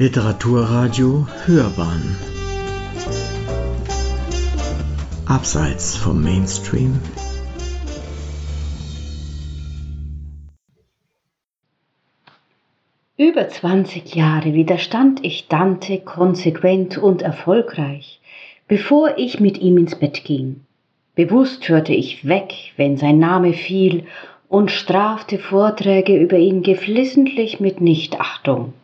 Literaturradio Hörbahn Abseits vom Mainstream Über 20 Jahre widerstand ich Dante konsequent und erfolgreich, bevor ich mit ihm ins Bett ging. Bewusst hörte ich weg, wenn sein Name fiel, und strafte Vorträge über ihn geflissentlich mit Nichtachtung.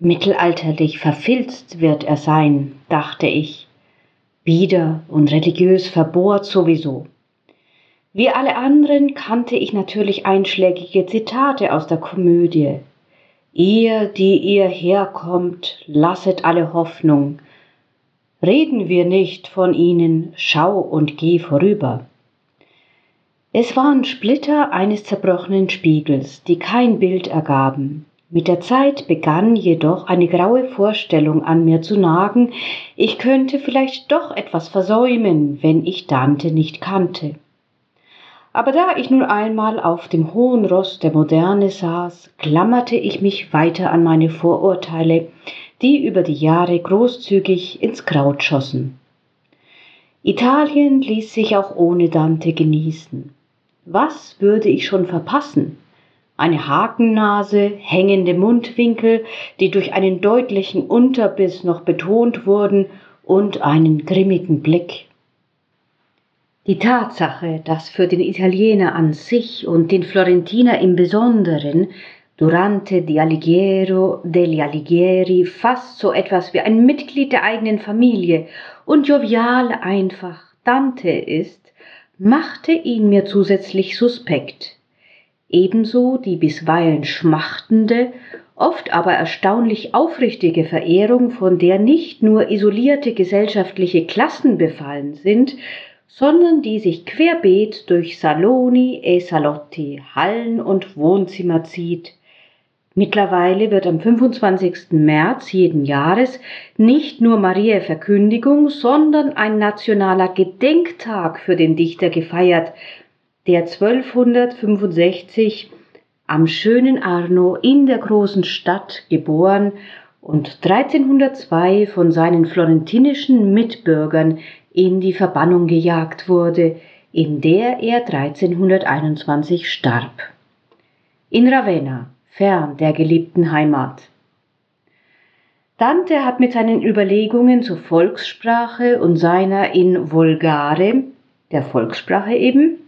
Mittelalterlich verfilzt wird er sein, dachte ich, bieder und religiös verbohrt sowieso. Wie alle anderen kannte ich natürlich einschlägige Zitate aus der Komödie. Ihr, die ihr herkommt, lasset alle Hoffnung. Reden wir nicht von ihnen, schau und geh vorüber. Es waren Splitter eines zerbrochenen Spiegels, die kein Bild ergaben. Mit der Zeit begann jedoch eine graue Vorstellung an mir zu nagen, ich könnte vielleicht doch etwas versäumen, wenn ich Dante nicht kannte. Aber da ich nun einmal auf dem hohen Ross der Moderne saß, klammerte ich mich weiter an meine Vorurteile, die über die Jahre großzügig ins Kraut schossen. Italien ließ sich auch ohne Dante genießen. Was würde ich schon verpassen? Eine Hakennase, hängende Mundwinkel, die durch einen deutlichen Unterbiss noch betont wurden, und einen grimmigen Blick. Die Tatsache, dass für den Italiener an sich und den Florentiner im Besonderen Durante di Alighiero degli Alighieri fast so etwas wie ein Mitglied der eigenen Familie und jovial einfach Dante ist, machte ihn mir zusätzlich suspekt. Ebenso die bisweilen schmachtende, oft aber erstaunlich aufrichtige Verehrung, von der nicht nur isolierte gesellschaftliche Klassen befallen sind, sondern die sich querbeet durch Saloni e Salotti, Hallen und Wohnzimmer zieht. Mittlerweile wird am 25. März jeden Jahres nicht nur Mariä Verkündigung, sondern ein nationaler Gedenktag für den Dichter gefeiert, der 1265 am schönen Arno in der großen Stadt geboren und 1302 von seinen florentinischen Mitbürgern in die Verbannung gejagt wurde, in der er 1321 starb. In Ravenna, fern der geliebten Heimat. Dante hat mit seinen Überlegungen zur Volkssprache und seiner in Volgare, der Volkssprache eben,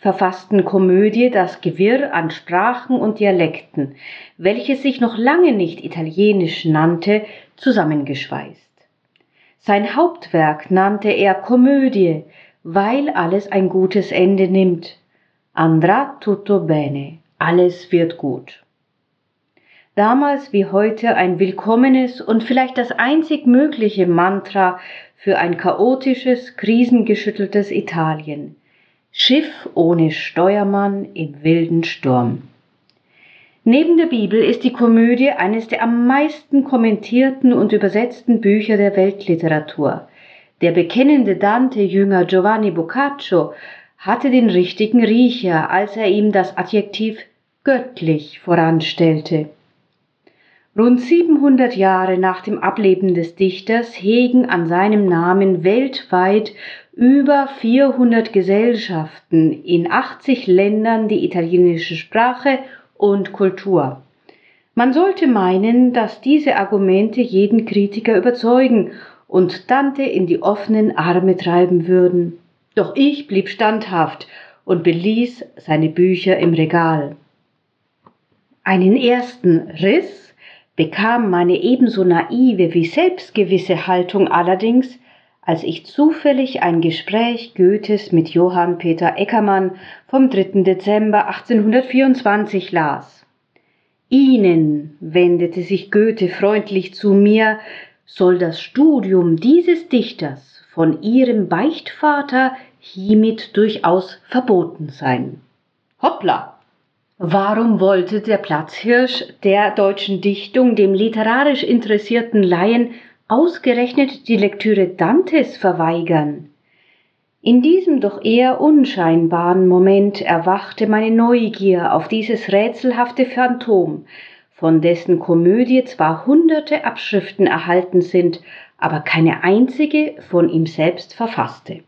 verfassten Komödie das Gewirr an Sprachen und Dialekten, welches sich noch lange nicht italienisch nannte, zusammengeschweißt. Sein Hauptwerk nannte er Komödie, weil alles ein gutes Ende nimmt. Andrà tutto bene, alles wird gut. Damals wie heute ein willkommenes und vielleicht das einzig mögliche Mantra für ein chaotisches, krisengeschütteltes Italien. Schiff ohne Steuermann im wilden Sturm. Neben der Bibel ist die Komödie eines der am meisten kommentierten und übersetzten Bücher der Weltliteratur. Der bekennende Dante-Jünger Giovanni Boccaccio hatte den richtigen Riecher, als er ihm das Adjektiv göttlich voranstellte. Rund 700 Jahre nach dem Ableben des Dichters hegen an seinem Namen weltweit über 400 Gesellschaften in 80 Ländern die italienische Sprache und Kultur. Man sollte meinen, dass diese Argumente jeden Kritiker überzeugen und Dante in die offenen Arme treiben würden. Doch ich blieb standhaft und beließ seine Bücher im Regal. Einen ersten Riss bekam meine ebenso naive wie selbstgewisse Haltung allerdings, als ich zufällig ein Gespräch Goethes mit Johann Peter Eckermann vom 3. Dezember 1824 las. Ihnen, wendete sich Goethe freundlich zu mir, soll das Studium dieses Dichters von Ihrem Beichtvater hiermit durchaus verboten sein. Hoppla! Warum wollte der Platzhirsch der deutschen Dichtung dem literarisch interessierten Laien ausgerechnet die Lektüre Dantes verweigern? In diesem doch eher unscheinbaren Moment erwachte meine Neugier auf dieses rätselhafte Phantom, von dessen Komödie zwar hunderte Abschriften erhalten sind, aber keine einzige von ihm selbst verfasste.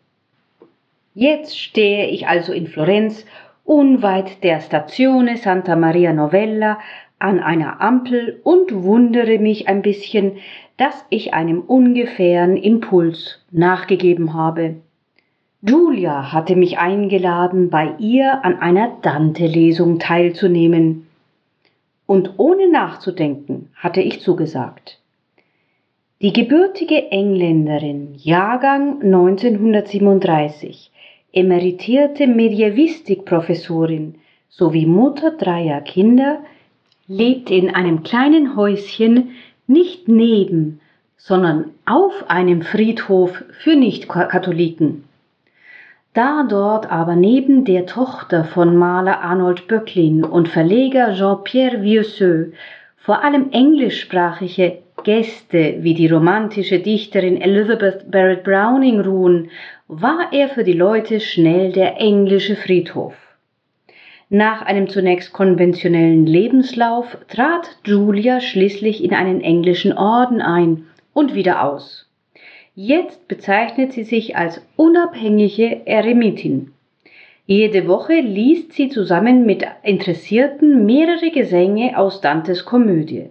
Jetzt stehe ich also in Florenz, unweit der Stazione Santa Maria Novella, an einer Ampel und wundere mich ein bisschen, dass ich einem ungefähren Impuls nachgegeben habe. Julia hatte mich eingeladen, bei ihr an einer Dante-Lesung teilzunehmen. Und ohne nachzudenken hatte ich zugesagt. Die gebürtige Engländerin, Jahrgang 1937, emeritierte Medievistikprofessorin sowie Mutter dreier Kinder, lebt in einem kleinen Häuschen nicht neben, sondern auf einem Friedhof für Nichtkatholiken. Da dort aber neben der Tochter von Maler Arnold Böcklin und Verleger Jean-Pierre Vieusseux vor allem englischsprachige Gäste wie die romantische Dichterin Elizabeth Barrett Browning ruhen, war er für die Leute schnell der englische Friedhof. Nach einem zunächst konventionellen Lebenslauf trat Julia schließlich in einen englischen Orden ein und wieder aus. Jetzt bezeichnet sie sich als unabhängige Eremitin. Jede Woche liest sie zusammen mit Interessierten mehrere Gesänge aus Dantes Komödie.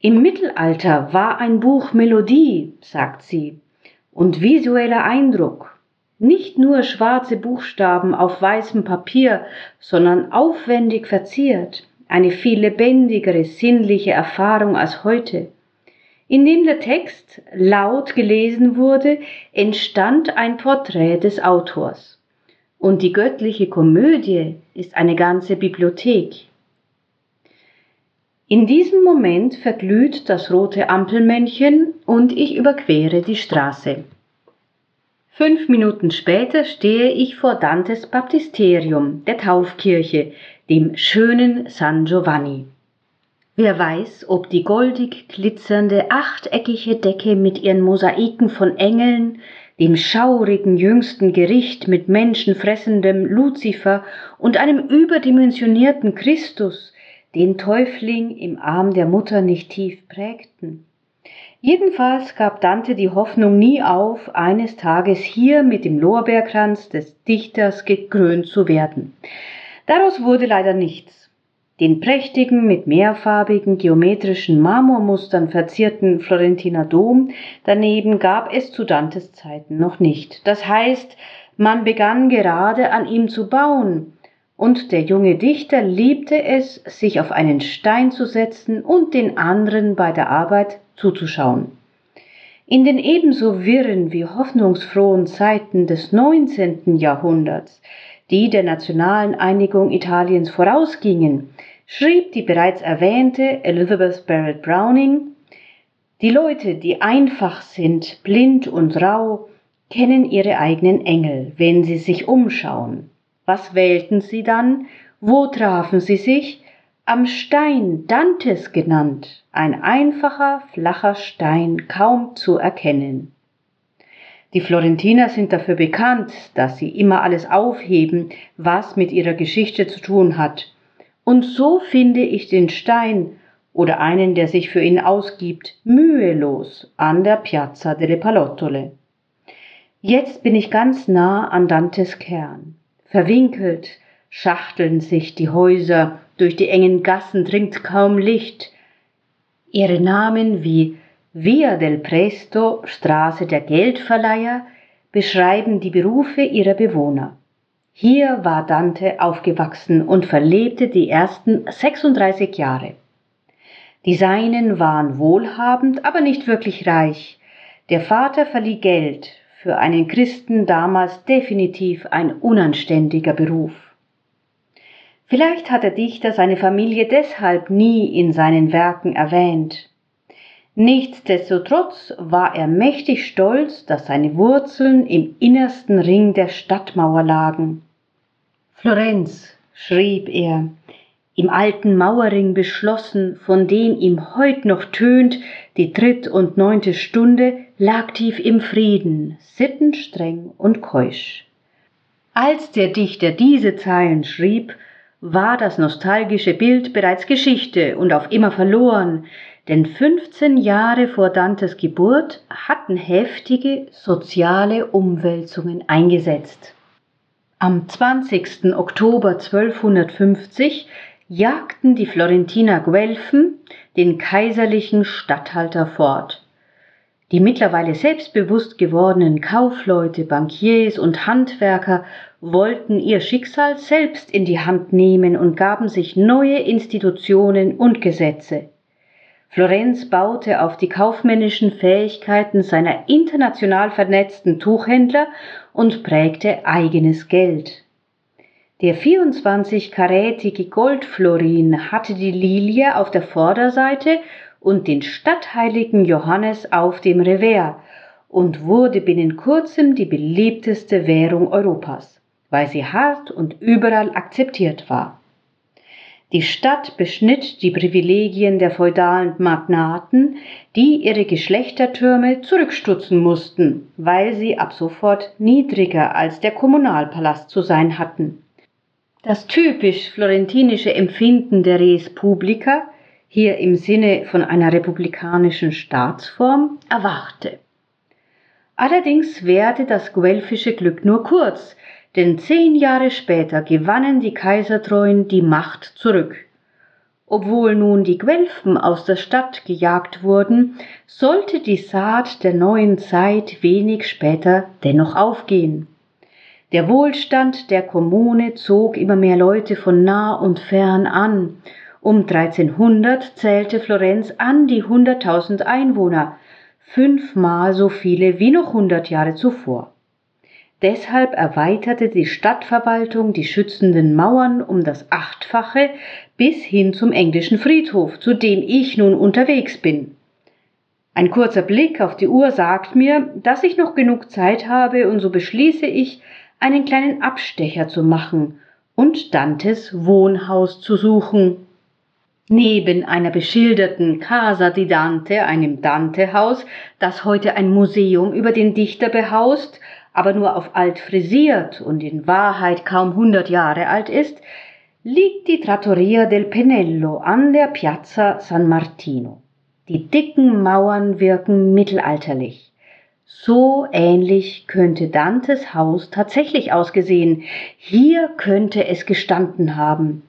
Im Mittelalter war ein Buch Melodie, sagt sie, und visueller Eindruck. Nicht nur schwarze Buchstaben auf weißem Papier, sondern aufwendig verziert, eine viel lebendigere sinnliche Erfahrung als heute. Indem der Text laut gelesen wurde, entstand ein Porträt des Autors. Und die göttliche Komödie ist eine ganze Bibliothek. In diesem Moment verglüht das rote Ampelmännchen und ich überquere die Straße. Fünf Minuten später stehe ich vor Dantes Baptisterium, der Taufkirche, dem schönen San Giovanni. Wer weiß, ob die goldig glitzernde achteckige Decke mit ihren Mosaiken von Engeln, dem schaurigen jüngsten Gericht mit menschenfressendem Luzifer und einem überdimensionierten Christus den Täufling im Arm der Mutter nicht tief prägten. Jedenfalls gab Dante die Hoffnung nie auf, eines Tages hier mit dem Lorbeerkranz des Dichters gekrönt zu werden. Daraus wurde leider nichts. Den prächtigen, mit mehrfarbigen geometrischen Marmormustern verzierten Florentiner Dom daneben gab es zu Dantes Zeiten noch nicht. Das heißt, man begann gerade an ihm zu bauen, und der junge Dichter liebte es, sich auf einen Stein zu setzen und den anderen bei der Arbeit zuzuschauen. In den ebenso wirren wie hoffnungsfrohen Zeiten des 19. Jahrhunderts, die der nationalen Einigung Italiens vorausgingen, schrieb die bereits erwähnte Elizabeth Barrett Browning, die Leute, die einfach sind, blind und rau, kennen ihre eigenen Engel, wenn sie sich umschauen. Was wählten sie dann? Wo trafen sie sich? Am Stein Dantes genannt, ein einfacher, flacher Stein, kaum zu erkennen. Die Florentiner sind dafür bekannt, dass sie immer alles aufheben, was mit ihrer Geschichte zu tun hat, und so finde ich den Stein oder einen, der sich für ihn ausgibt, mühelos an der Piazza delle Palottole. Jetzt bin ich ganz nah an Dantes Kern. Verwinkelt schachteln sich die Häuser, durch die engen Gassen dringt kaum Licht. Ihre Namen wie Via del Presto, Straße der Geldverleiher, beschreiben die Berufe ihrer Bewohner. Hier war Dante aufgewachsen und verlebte die ersten 36 Jahre. Die Seinen waren wohlhabend, aber nicht wirklich reich. Der Vater verlieh Geld, für einen Christen damals definitiv ein unanständiger Beruf. Vielleicht hat der Dichter seine Familie deshalb nie in seinen Werken erwähnt. Nichtsdestotrotz war er mächtig stolz, dass seine Wurzeln im innersten Ring der Stadtmauer lagen. Florenz, schrieb er, im alten Mauerring beschlossen, von dem ihm heut noch tönt, die dritt und neunte Stunde, lag tief im Frieden, sittenstreng und keusch. Als der Dichter diese Zeilen schrieb, war das nostalgische Bild bereits Geschichte und auf immer verloren, denn 15 Jahre vor Dantes Geburt hatten heftige soziale Umwälzungen eingesetzt. Am 20. Oktober 1250 jagten die Florentiner Guelfen den kaiserlichen Statthalter fort. Die mittlerweile selbstbewusst gewordenen Kaufleute, Bankiers und Handwerker wollten ihr Schicksal selbst in die Hand nehmen und gaben sich neue Institutionen und Gesetze. Florenz baute auf die kaufmännischen Fähigkeiten seiner international vernetzten Tuchhändler und prägte eigenes Geld. Der 24-karätige Goldflorin hatte die Lilie auf der Vorderseite und den stadtheiligen Johannes auf dem Revers und wurde binnen kurzem die beliebteste Währung Europas, weil sie hart und überall akzeptiert war. Die Stadt beschnitt die Privilegien der feudalen Magnaten, die ihre Geschlechtertürme zurückstutzen mussten, weil sie ab sofort niedriger als der Kommunalpalast zu sein hatten. Das typisch florentinische Empfinden der Res Publica, hier im Sinne von einer republikanischen Staatsform, erwachte. Allerdings währte das guelfische Glück nur kurz, denn zehn Jahre später gewannen die Kaisertreuen die Macht zurück. Obwohl nun die Guelfen aus der Stadt gejagt wurden, sollte die Saat der neuen Zeit wenig später dennoch aufgehen. Der Wohlstand der Kommune zog immer mehr Leute von nah und fern an. Um 1300 zählte Florenz an die 100.000 Einwohner, fünfmal so viele wie noch 100 Jahre zuvor. Deshalb erweiterte die Stadtverwaltung die schützenden Mauern um das Achtfache bis hin zum englischen Friedhof, zu dem ich nun unterwegs bin. Ein kurzer Blick auf die Uhr sagt mir, dass ich noch genug Zeit habe, und so beschließe ich, einen kleinen Abstecher zu machen und Dantes Wohnhaus zu suchen. Neben einer beschilderten Casa di Dante, einem Dante-Haus, das heute ein Museum über den Dichter behaust, aber nur auf alt frisiert und in Wahrheit kaum hundert Jahre alt ist, liegt die Trattoria del Penello an der Piazza San Martino. Die dicken Mauern wirken mittelalterlich. So ähnlich könnte Dantes Haus tatsächlich ausgesehen. Hier könnte es gestanden haben.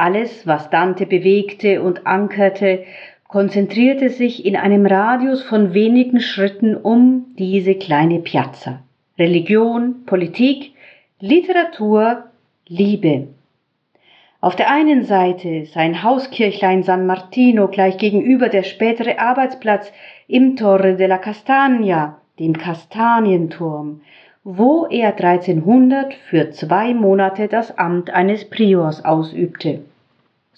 Alles, was Dante bewegte und ankerte, konzentrierte sich in einem Radius von wenigen Schritten um diese kleine Piazza. Religion, Politik, Literatur, Liebe. Auf der einen Seite sein Hauskirchlein San Martino gleich gegenüber der spätere Arbeitsplatz im Torre della Castagna, dem Kastanienturm, wo er 1300 für zwei Monate das Amt eines Priors ausübte.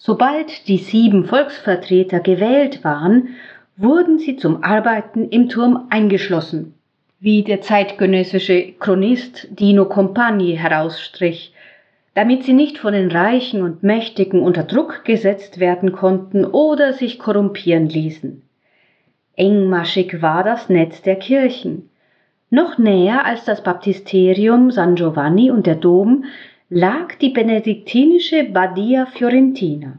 Sobald die sieben Volksvertreter gewählt waren, wurden sie zum Arbeiten im Turm eingeschlossen, wie der zeitgenössische Chronist Dino Compagni herausstrich, damit sie nicht von den Reichen und Mächtigen unter Druck gesetzt werden konnten oder sich korrumpieren ließen. Engmaschig war das Netz der Kirchen. Noch näher als das Baptisterium San Giovanni und der Dom lag die benediktinische Badia Fiorentina.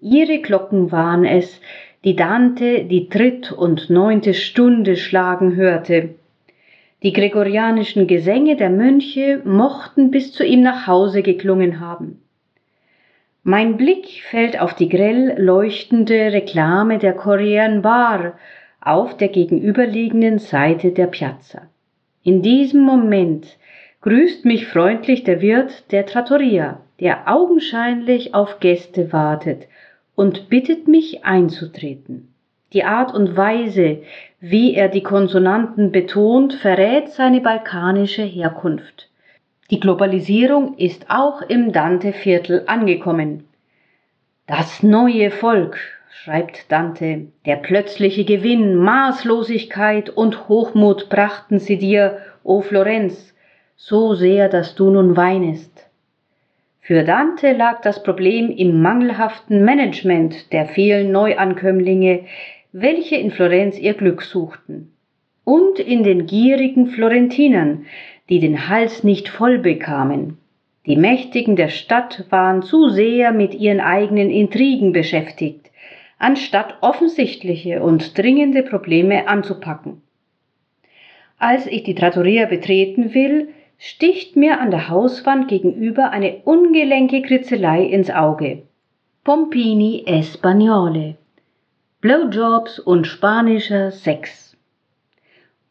Ihre Glocken waren es, die Dante die dritt- und neunte Stunde schlagen hörte. Die gregorianischen Gesänge der Mönche mochten bis zu ihm nach Hause geklungen haben. Mein Blick fällt auf die grell leuchtende Reklame der Korean Bar auf der gegenüberliegenden Seite der Piazza. In diesem Moment grüßt mich freundlich der Wirt der Trattoria, der augenscheinlich auf Gäste wartet und bittet mich einzutreten. Die Art und Weise, wie er die Konsonanten betont, verrät seine balkanische Herkunft. Die Globalisierung ist auch im Dante-Viertel angekommen. Das neue Volk, schreibt Dante, der plötzliche Gewinn, Maßlosigkeit und Hochmut brachten sie dir, o Florenz, so sehr, dass du nun weinest. Für Dante lag das Problem im mangelhaften Management der vielen Neuankömmlinge, welche in Florenz ihr Glück suchten, und in den gierigen Florentinern, die den Hals nicht voll bekamen. Die Mächtigen der Stadt waren zu sehr mit ihren eigenen Intrigen beschäftigt, anstatt offensichtliche und dringende Probleme anzupacken. Als ich die Trattoria betreten will, sticht mir an der Hauswand gegenüber eine ungelenke Kritzelei ins Auge. Pompini Espagnole. Blowjobs und spanischer Sex.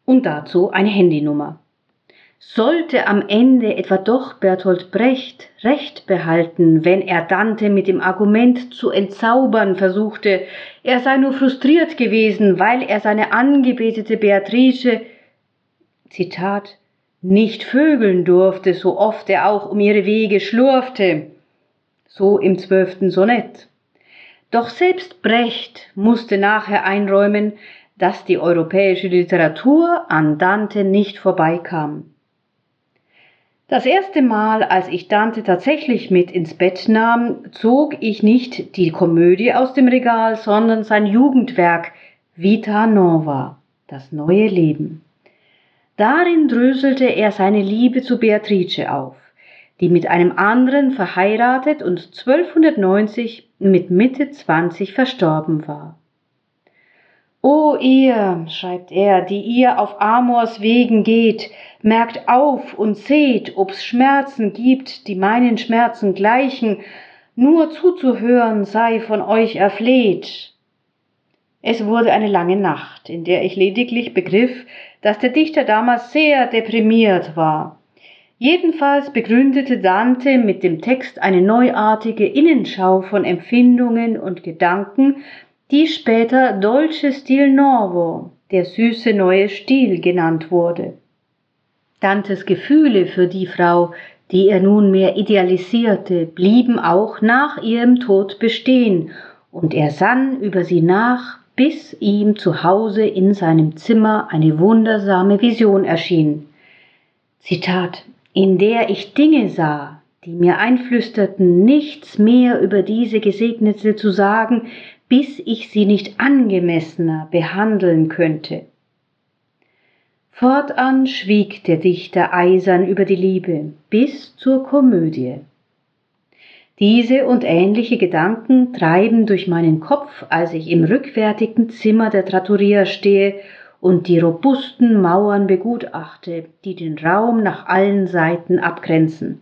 Und dazu eine Handynummer. Sollte am Ende etwa doch Bertolt Brecht Recht behalten, wenn er Dante mit dem Argument zu entzaubern versuchte, er sei nur frustriert gewesen, weil er seine angebetete Beatrice, Zitat, nicht vögeln durfte, so oft er auch um ihre Wege schlurfte, so im zwölften Sonett. Doch selbst Brecht musste nachher einräumen, dass die europäische Literatur an Dante nicht vorbeikam. Das erste Mal, als ich Dante tatsächlich mit ins Bett nahm, zog ich nicht die Komödie aus dem Regal, sondern sein Jugendwerk Vita Nova, das neue Leben. Darin dröselte er seine Liebe zu Beatrice auf, die mit einem anderen verheiratet und 1290 mit Mitte 20 verstorben war. O ihr, schreibt er, die ihr auf Amors Wegen geht, merkt auf und seht, ob's Schmerzen gibt, die meinen Schmerzen gleichen, nur zuzuhören sei von euch erfleht. Es wurde eine lange Nacht, in der ich lediglich begriff, dass der Dichter damals sehr deprimiert war. Jedenfalls begründete Dante mit dem Text eine neuartige Innenschau von Empfindungen und Gedanken, die später Dolce Stil Novo, der süße neue Stil genannt wurde. Dantes Gefühle für die Frau, die er nunmehr idealisierte, blieben auch nach ihrem Tod bestehen, und er sann über sie nach, bis ihm zu Hause in seinem Zimmer eine wundersame Vision erschien. Zitat, in der ich Dinge sah, die mir einflüsterten, nichts mehr über diese Gesegnete zu sagen, bis ich sie nicht angemessener behandeln könnte. Fortan schwieg der Dichter eisern über die Liebe bis zur Komödie. Diese und ähnliche Gedanken treiben durch meinen Kopf, als ich im rückwärtigen Zimmer der Trattoria stehe und die robusten Mauern begutachte, die den Raum nach allen Seiten abgrenzen.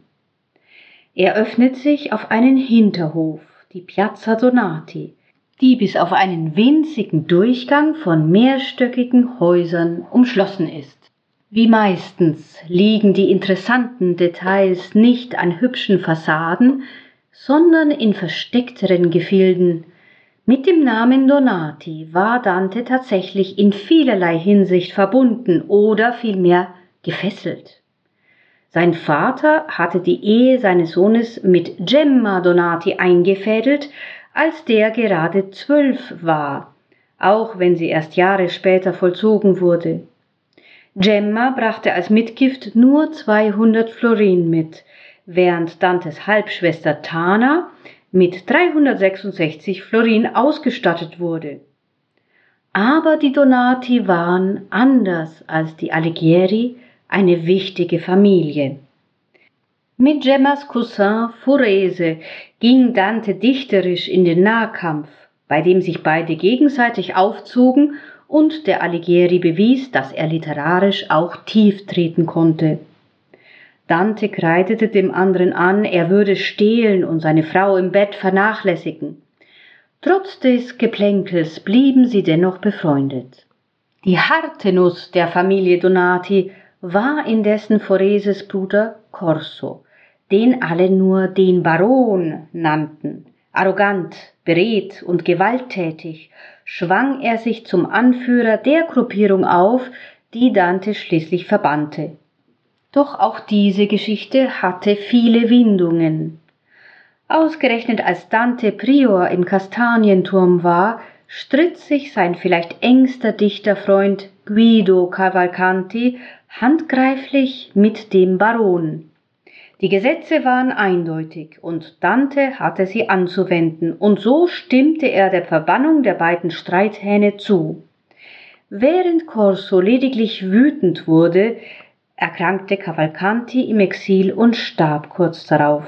Er öffnet sich auf einen Hinterhof, die Piazza Donati, die bis auf einen winzigen Durchgang von mehrstöckigen Häusern umschlossen ist. Wie meistens liegen die interessanten Details nicht an hübschen Fassaden, sondern in versteckteren Gefilden. Mit dem Namen Donati war Dante tatsächlich in vielerlei Hinsicht verbunden oder vielmehr gefesselt. Sein Vater hatte die Ehe seines Sohnes mit Gemma Donati eingefädelt, als der gerade zwölf war, auch wenn sie erst Jahre später vollzogen wurde. Gemma brachte als Mitgift nur 200 Florin mit, während Dantes Halbschwester Tana mit 366 Florin ausgestattet wurde. Aber die Donati waren anders als die Alighieri eine wichtige Familie. Mit Gemmas Cousin Forese ging Dante dichterisch in den Nahkampf, bei dem sich beide gegenseitig aufzogen und der Alighieri bewies, dass er literarisch auch tief treten konnte. Dante kreidete dem anderen an, er würde stehlen und seine Frau im Bett vernachlässigen. Trotz des Geplänkels blieben sie dennoch befreundet. Die harte Nuss der Familie Donati war indessen Foreses Bruder Corso, den alle nur den Baron nannten. Arrogant, beredt und gewalttätig schwang er sich zum Anführer der Gruppierung auf, die Dante schließlich verbannte. Doch auch diese Geschichte hatte viele Windungen. Ausgerechnet als Dante Prior im Kastanienturm war, stritt sich sein vielleicht engster Dichterfreund Guido Cavalcanti handgreiflich mit dem Baron. Die Gesetze waren eindeutig und Dante hatte sie anzuwenden, und so stimmte er der Verbannung der beiden Streithähne zu. Während Corso lediglich wütend wurde, erkrankte Cavalcanti im Exil und starb kurz darauf.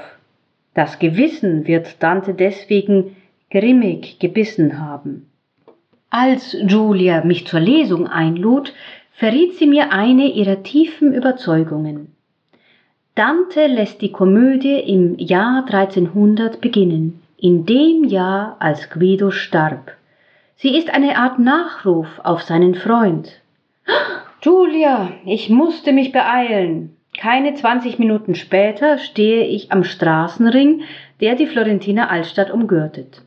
Das Gewissen wird Dante deswegen grimmig gebissen haben. Als Julia mich zur Lesung einlud, verriet sie mir eine ihrer tiefen Überzeugungen. Dante lässt die Komödie im Jahr 1300 beginnen, in dem Jahr, als Guido starb. Sie ist eine Art Nachruf auf seinen Freund. Julia, ich musste mich beeilen. Keine 20 Minuten später stehe ich am Straßenring, der die Florentiner Altstadt umgürtet.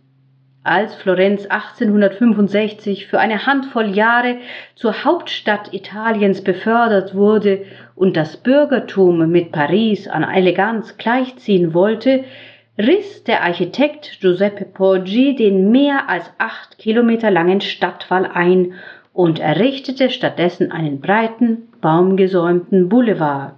Als Florenz 1865 für eine Handvoll Jahre zur Hauptstadt Italiens befördert wurde und das Bürgertum mit Paris an Eleganz gleichziehen wollte, riss der Architekt Giuseppe Poggi den mehr als acht Kilometer langen Stadtwall ein und errichtete stattdessen einen breiten, baumgesäumten Boulevard.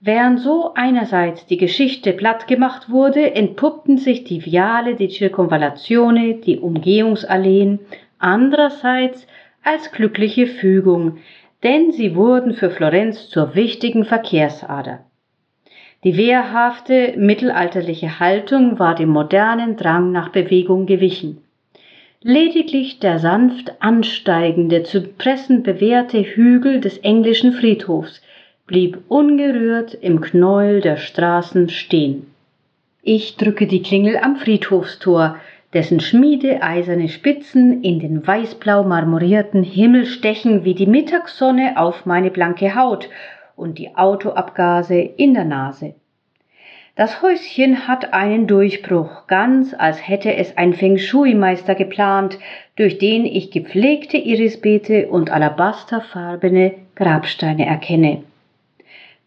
Während so einerseits die Geschichte plattgemacht wurde, entpuppten sich die Viale di Circonvallazione, die Umgehungsalleen, andererseits als glückliche Fügung, denn sie wurden für Florenz zur wichtigen Verkehrsader. Die wehrhafte mittelalterliche Haltung war dem modernen Drang nach Bewegung gewichen. Lediglich der sanft ansteigende, zu pressen bewährte Hügel des englischen Friedhofs blieb ungerührt im Knäuel der Straßen stehen. Ich drücke die Klingel am Friedhofstor, dessen schmiedeeiserne Spitzen in den weißblau marmorierten Himmel stechen wie die Mittagssonne auf meine blanke Haut und die Autoabgase in der Nase. Das Häuschen hat einen Durchbruch, ganz als hätte es ein Feng Shui-Meister geplant, durch den ich gepflegte Irisbeete und alabasterfarbene Grabsteine erkenne.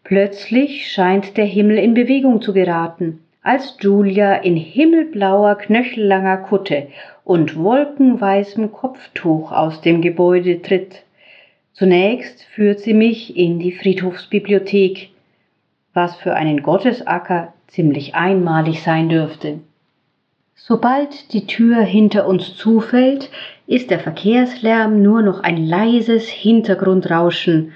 Plötzlich scheint der Himmel in Bewegung zu geraten, als Julia in himmelblauer, knöchellanger Kutte und wolkenweißem Kopftuch aus dem Gebäude tritt. Zunächst führt sie mich in die Friedhofsbibliothek, was für einen Gottesacker ziemlich einmalig sein dürfte. Sobald die Tür hinter uns zufällt, ist der Verkehrslärm nur noch ein leises Hintergrundrauschen,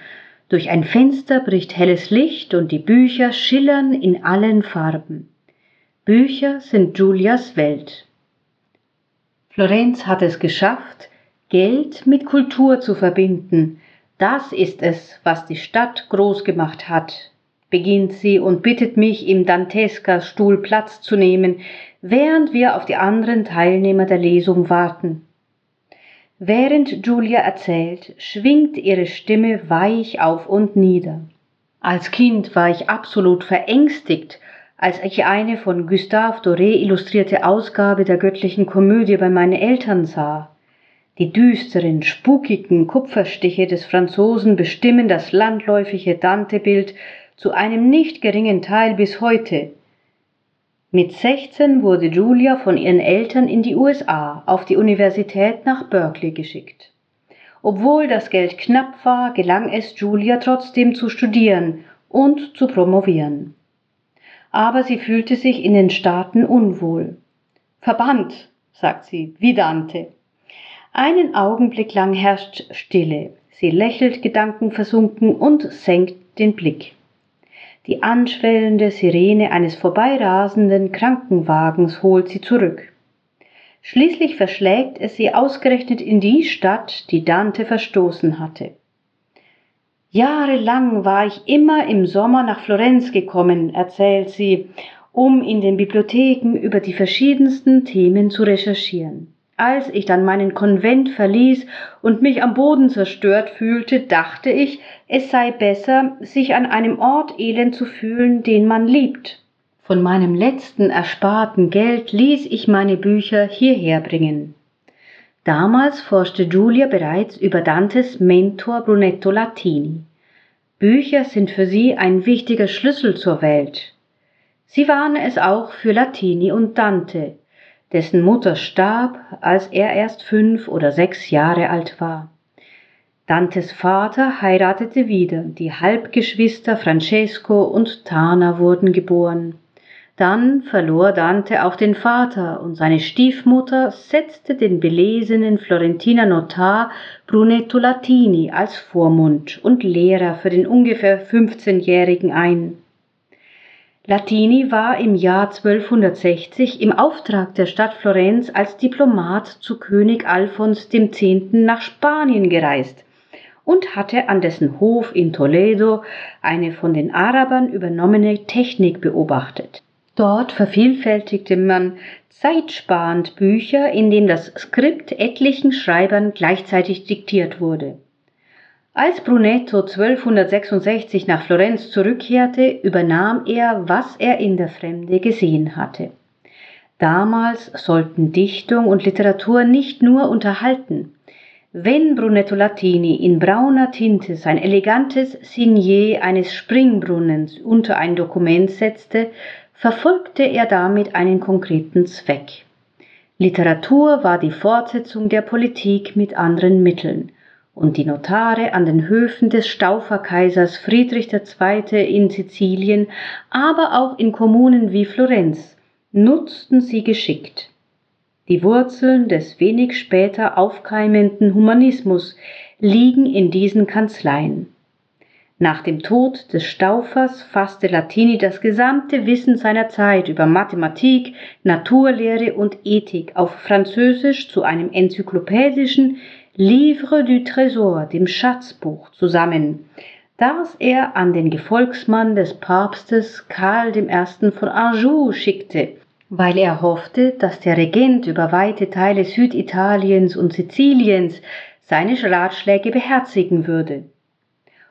durch ein Fenster bricht helles Licht und die Bücher schillern in allen Farben. Bücher sind Julias Welt. Florenz hat es geschafft, Geld mit Kultur zu verbinden. Das ist es, was die Stadt groß gemacht hat, beginnt sie und bittet mich, im Danteska-Stuhl Platz zu nehmen, während wir auf die anderen Teilnehmer der Lesung warten. Während Julia erzählt, schwingt ihre Stimme weich auf und nieder. Als Kind war ich absolut verängstigt, als ich eine von Gustave Doré illustrierte Ausgabe der göttlichen Komödie bei meinen Eltern sah. Die düsteren, spukigen Kupferstiche des Franzosen bestimmen das landläufige Dante-Bild zu einem nicht geringen Teil bis heute. Mit 16 wurde Julia von ihren Eltern in die USA auf die Universität nach Berkeley geschickt. Obwohl das Geld knapp war, gelang es Julia trotzdem zu studieren und zu promovieren. Aber sie fühlte sich in den Staaten unwohl. Verbannt, sagt sie, wie Dante. Einen Augenblick lang herrscht Stille. Sie lächelt gedankenversunken und senkt den Blick. Die anschwellende Sirene eines vorbeirasenden Krankenwagens holt sie zurück. Schließlich verschlägt es sie ausgerechnet in die Stadt, die Dante verstoßen hatte. Jahrelang war ich immer im Sommer nach Florenz gekommen, erzählt sie, um in den Bibliotheken über die verschiedensten Themen zu recherchieren. Als ich dann meinen Konvent verließ und mich am Boden zerstört fühlte, dachte ich, es sei besser, sich an einem Ort elend zu fühlen, den man liebt. Von meinem letzten ersparten Geld ließ ich meine Bücher hierher bringen. Damals forschte Giulia bereits über Dantes Mentor Brunetto Latini. Bücher sind für sie ein wichtiger Schlüssel zur Welt. Sie waren es auch für Latini und Dante, dessen Mutter starb, als er erst fünf oder sechs Jahre alt war. Dantes Vater heiratete wieder, die Halbgeschwister Francesco und Tana wurden geboren. Dann verlor Dante auch den Vater und seine Stiefmutter setzte den belesenen Florentiner Notar Brunetto Latini als Vormund und Lehrer für den ungefähr 15-Jährigen ein. Latini war im Jahr 1260 im Auftrag der Stadt Florenz als Diplomat zu König Alfons X. nach Spanien gereist und hatte an dessen Hof in Toledo eine von den Arabern übernommene Technik beobachtet. Dort vervielfältigte man zeitsparend Bücher, in denen das Skript etlichen Schreibern gleichzeitig diktiert wurde. Als Brunetto 1266 nach Florenz zurückkehrte, übernahm er, was er in der Fremde gesehen hatte. Damals sollten Dichtung und Literatur nicht nur unterhalten. Wenn Brunetto Latini in brauner Tinte sein elegantes Signet eines Springbrunnens unter ein Dokument setzte, verfolgte er damit einen konkreten Zweck. Literatur war die Fortsetzung der Politik mit anderen Mitteln, und die Notare an den Höfen des Stauferkaisers Friedrich II. in Sizilien, aber auch in Kommunen wie Florenz, nutzten sie geschickt. Die Wurzeln des wenig später aufkeimenden Humanismus liegen in diesen Kanzleien. Nach dem Tod des Staufers fasste Latini das gesamte Wissen seiner Zeit über Mathematik, Naturlehre und Ethik auf Französisch zu einem enzyklopädischen Livre du Trésor, dem Schatzbuch, zusammen, das er an den Gefolgsmann des Papstes Karl I. von Anjou schickte, weil er hoffte, dass der Regent über weite Teile Süditaliens und Siziliens seine Ratschläge beherzigen würde.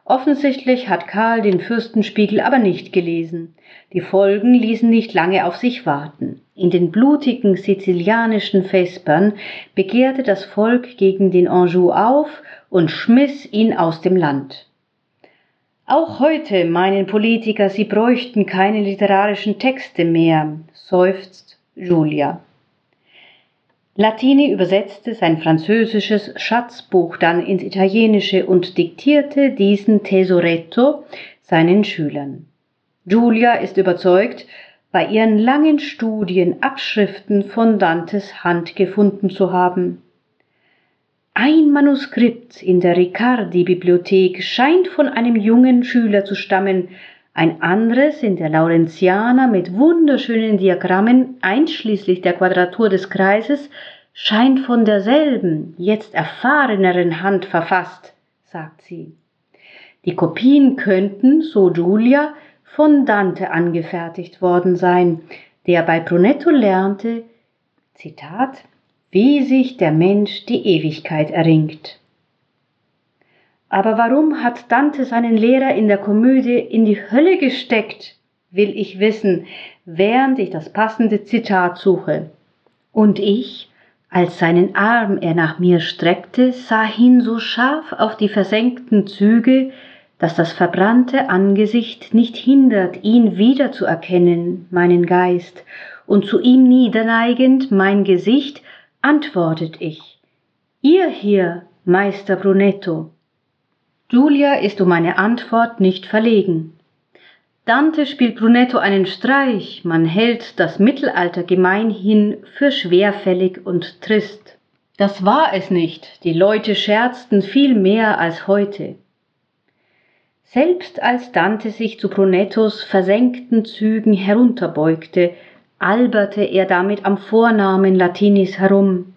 Offensichtlich hat Karl den Fürstenspiegel aber nicht gelesen. Die Folgen ließen nicht lange auf sich warten. In den blutigen sizilianischen Vespern begehrte das Volk gegen den Anjou auf und schmiss ihn aus dem Land. Auch heute meinen Politiker, sie bräuchten keine literarischen Texte mehr, seufzt Julia. Latini übersetzte sein französisches Schatzbuch dann ins Italienische und diktierte diesen Tesoretto seinen Schülern. Giulia ist überzeugt, bei ihren langen Studien Abschriften von Dantes Hand gefunden zu haben. Ein Manuskript in der Riccardi-Bibliothek scheint von einem jungen Schüler zu stammen, ein anderes in der Laurentianer mit wunderschönen Diagrammen einschließlich der Quadratur des Kreises scheint von derselben, jetzt erfahreneren Hand verfasst, sagt sie. Die Kopien könnten, so Giulia, von Dante angefertigt worden sein, der bei Brunetto lernte, Zitat, wie sich der Mensch die Ewigkeit erringt. Aber warum hat Dante seinen Lehrer in der Komödie in die Hölle gesteckt, will ich wissen, während ich das passende Zitat suche. Und ich, als seinen Arm er nach mir streckte, sah hin so scharf auf die versenkten Züge, dass das verbrannte Angesicht nicht hindert, ihn wiederzuerkennen, meinen Geist, und zu ihm niederneigend mein Gesicht, antwortet ich. Ihr hier, Meister Brunetto, Julia ist um eine Antwort nicht verlegen. Dante spielt Brunetto einen Streich, man hält das Mittelalter gemeinhin für schwerfällig und trist. Das war es nicht, die Leute scherzten viel mehr als heute. Selbst als Dante sich zu Brunettos versenkten Zügen herunterbeugte, alberte er damit am Vornamen Latinis herum.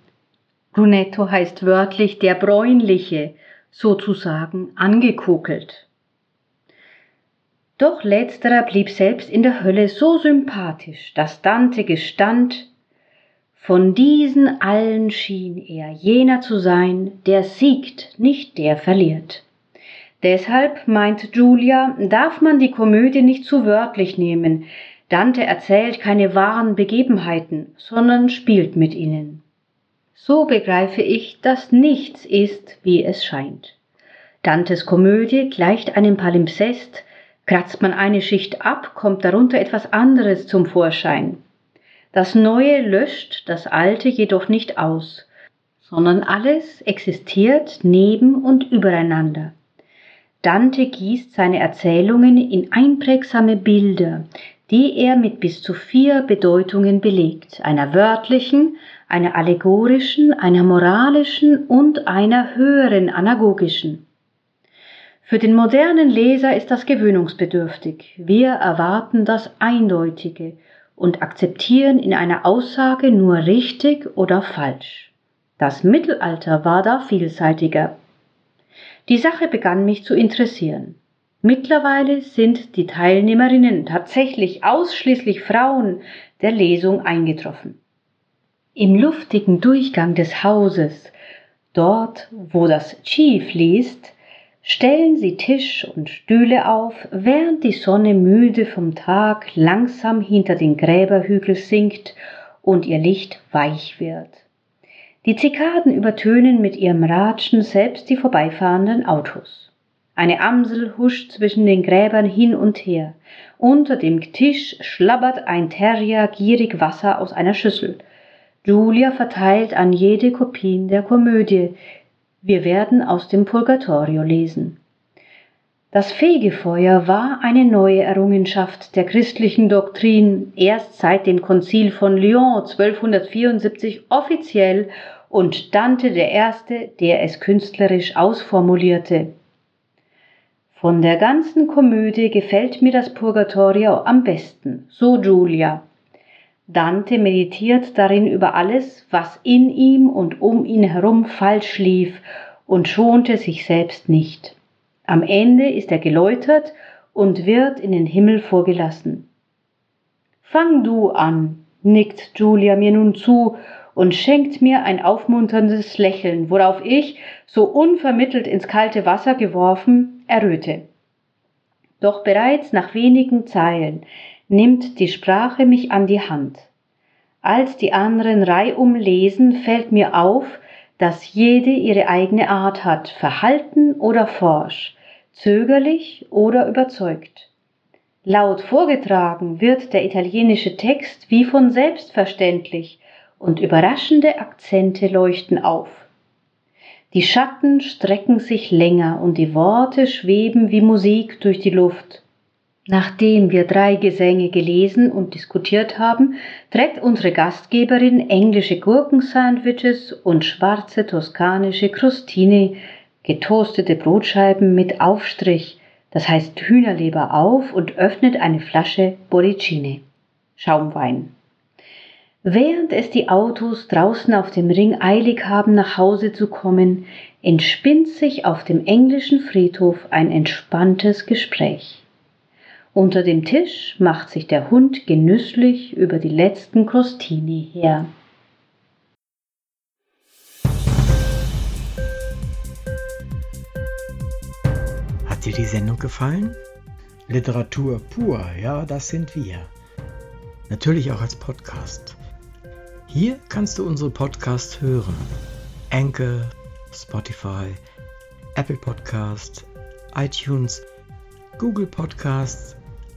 Brunetto heißt wörtlich der Bräunliche, sozusagen angekokelt. Doch letzterer blieb selbst in der Hölle so sympathisch, dass Dante gestand, von diesen allen schien er jener zu sein, der siegt, nicht der verliert. Deshalb, meint Julia, darf man die Komödie nicht zu wörtlich nehmen. Dante erzählt keine wahren Begebenheiten, sondern spielt mit ihnen. So begreife ich, dass nichts ist, wie es scheint. Dantes Komödie gleicht einem Palimpsest, kratzt man eine Schicht ab, kommt darunter etwas anderes zum Vorschein. Das Neue löscht das Alte jedoch nicht aus, sondern alles existiert neben und übereinander. Dante gießt seine Erzählungen in einprägsame Bilder, die er mit bis zu vier Bedeutungen belegt, einer wörtlichen, einer allegorischen, einer moralischen und einer höheren anagogischen. Für den modernen Leser ist das gewöhnungsbedürftig. Wir erwarten das Eindeutige und akzeptieren in einer Aussage nur richtig oder falsch. Das Mittelalter war da vielseitiger. Die Sache begann mich zu interessieren. Mittlerweile sind die Teilnehmerinnen tatsächlich ausschließlich Frauen der Lesung eingetroffen. Im luftigen Durchgang des Hauses, dort wo das Chief liest, stellen sie Tisch und Stühle auf, während die Sonne müde vom Tag langsam hinter den Gräberhügel sinkt und ihr Licht weich wird. Die Zikaden übertönen mit ihrem Ratschen selbst die vorbeifahrenden Autos. Eine Amsel huscht zwischen den Gräbern hin und her. Unter dem Tisch schlabbert ein Terrier gierig Wasser aus einer Schüssel. Julia verteilt an jede Kopien der Komödie. Wir werden aus dem Purgatorio lesen. Das Fegefeuer war eine neue Errungenschaft der christlichen Doktrin, erst seit dem Konzil von Lyon 1274 offiziell und Dante der Erste, der es künstlerisch ausformulierte. Von der ganzen Komödie gefällt mir das Purgatorio am besten, so Julia. Dante meditiert darin über alles, was in ihm und um ihn herum falsch lief und schonte sich selbst nicht. Am Ende ist er geläutert und wird in den Himmel vorgelassen. Fang du an, nickt Julia mir nun zu und schenkt mir ein aufmunterndes Lächeln, worauf ich, so unvermittelt ins kalte Wasser geworfen, erröte. Doch bereits nach wenigen Zeilen nimmt die Sprache mich an die Hand. Als die anderen reihum lesen, fällt mir auf, dass jede ihre eigene Art hat, verhalten oder forsch, zögerlich oder überzeugt. Laut vorgetragen wird der italienische Text wie von selbstverständlich und überraschende Akzente leuchten auf. Die Schatten strecken sich länger und die Worte schweben wie Musik durch die Luft. Nachdem wir drei Gesänge gelesen und diskutiert haben, trägt unsere Gastgeberin englische Gurkensandwiches und schwarze toskanische Crostini, getoastete Brotscheiben mit Aufstrich, das heißt Hühnerleber auf und öffnet eine Flasche Boricine, Schaumwein. Während es die Autos draußen auf dem Ring eilig haben, nach Hause zu kommen, entspinnt sich auf dem englischen Friedhof ein entspanntes Gespräch. Unter dem Tisch macht sich der Hund genüsslich über die letzten Crostini her. Hat dir die Sendung gefallen? Literatur pur, ja, das sind wir. Natürlich auch als Podcast. Hier kannst du unsere Podcasts hören. Anchor, Spotify, Apple Podcasts, iTunes, Google Podcasts,